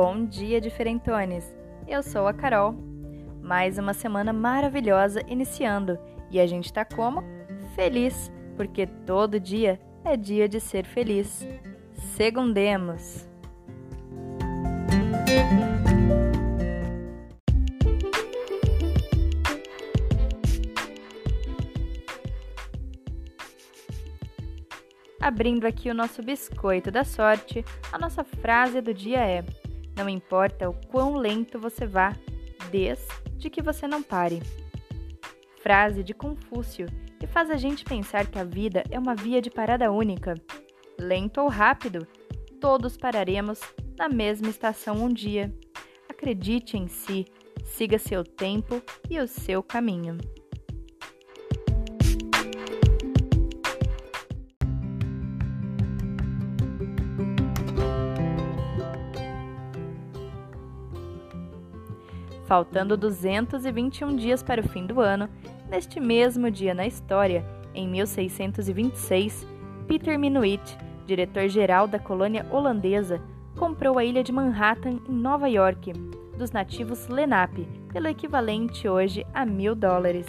Bom dia, diferentones! Eu sou a Carol. Mais uma semana maravilhosa iniciando e a gente tá como? Feliz, porque todo dia é dia de ser feliz. Segundemos! Abrindo aqui o nosso biscoito da sorte, a nossa frase do dia é: Não importa o quão lento você vá, desde que você não pare. Frase de Confúcio que faz a gente pensar que a vida é uma via de parada única. Lento ou rápido, todos pararemos na mesma estação um dia. Acredite em si, siga seu tempo e o seu caminho. Faltando 221 dias para o fim do ano, neste mesmo dia na história, em 1626, Peter Minuit, diretor-geral da colônia holandesa, comprou a ilha de Manhattan, em Nova York, dos nativos Lenape, pelo equivalente hoje a mil dólares.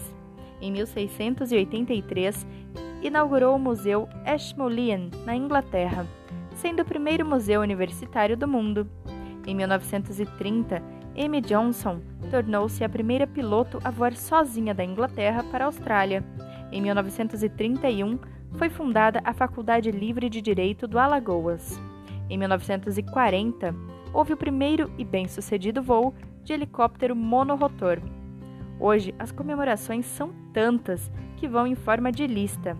Em 1683, inaugurou o Museu Ashmolean, na Inglaterra, sendo o primeiro museu universitário do mundo. Em 1930, Amy Johnson tornou-se a primeira piloto a voar sozinha da Inglaterra para a Austrália. Em 1931, foi fundada a Faculdade Livre de Direito do Alagoas. Em 1940, houve o primeiro e bem-sucedido voo de helicóptero monorotor. Hoje, as comemorações são tantas que vão em forma de lista.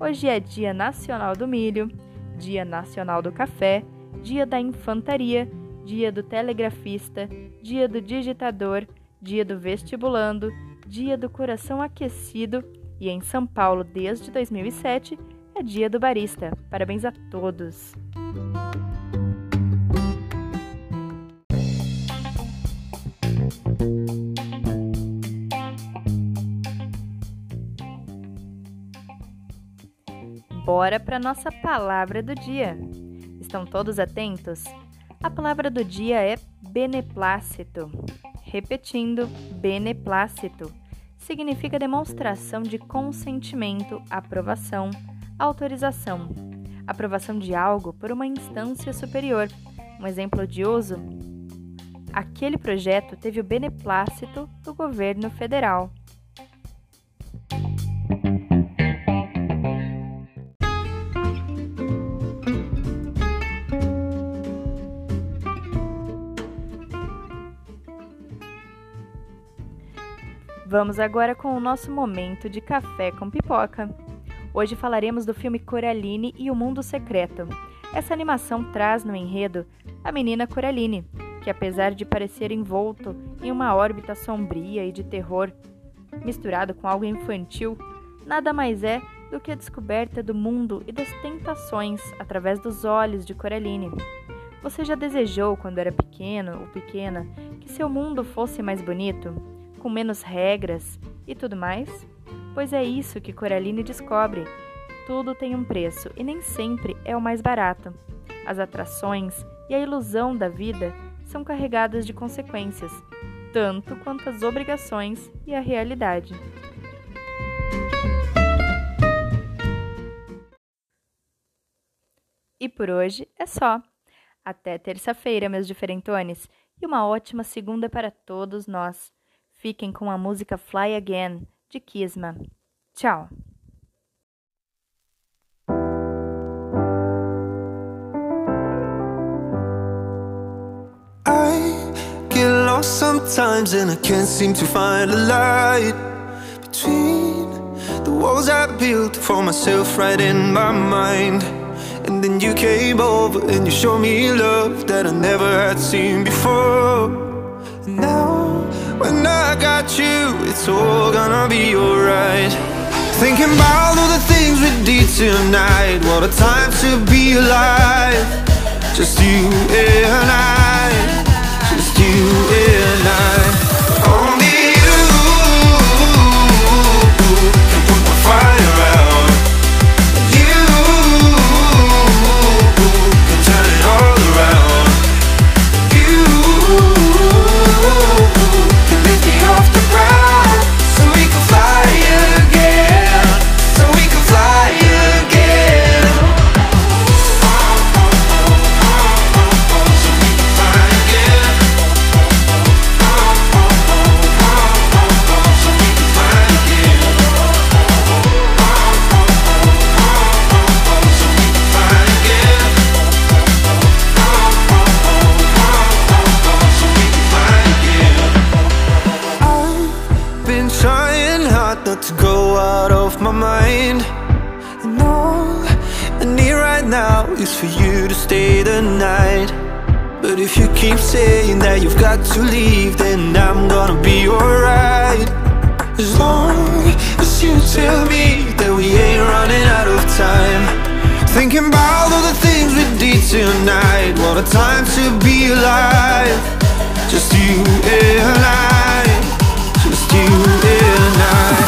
Hoje é Dia Nacional do Milho, Dia Nacional do Café, Dia da Infantaria dia do telegrafista, dia do digitador, dia do vestibulando, dia do coração aquecido e em São Paulo desde 2007 é dia do barista. Parabéns a todos! Bora para nossa palavra do dia. Estão todos atentos? A palavra do dia é beneplácito. Repetindo, beneplácito significa demonstração de consentimento, aprovação, autorização. Aprovação de algo por uma instância superior. Um exemplo de uso: aquele projeto teve o beneplácito do governo federal. Vamos agora com o nosso momento de café com pipoca. Hoje falaremos do filme Coraline e o Mundo Secreto. Essa animação traz no enredo a menina Coraline, que apesar de parecer envolto em uma órbita sombria e de terror, misturado com algo infantil, nada mais é do que a descoberta do mundo e das tentações através dos olhos de Coraline. Você já desejou, quando era pequeno ou pequena, que seu mundo fosse mais bonito? Com menos regras e tudo mais? Pois é isso que Coraline descobre. Tudo tem um preço e nem sempre é o mais barato. As atrações e a ilusão da vida são carregadas de consequências, tanto quanto as obrigações e a realidade. E por hoje é só. Até terça-feira, meus diferentones, e uma ótima segunda para todos nós. Fiquem com a música Fly Again, de Kisma. Tchau! sometimes and I can't seem to find a light between the walls I built for myself right in my mind. And then you came over and you showed me love that I never had seen before. You, it's all gonna be alright. Thinking about all the things we did tonight What a time to be alive. Just you and I you to stay the night. But if you keep saying that you've got to leave Then I'm gonna be alright. As long as you tell me that we ain't running out of time. Thinking about all the things we did tonight. What a time to be alive. Just you and I. Just you and I.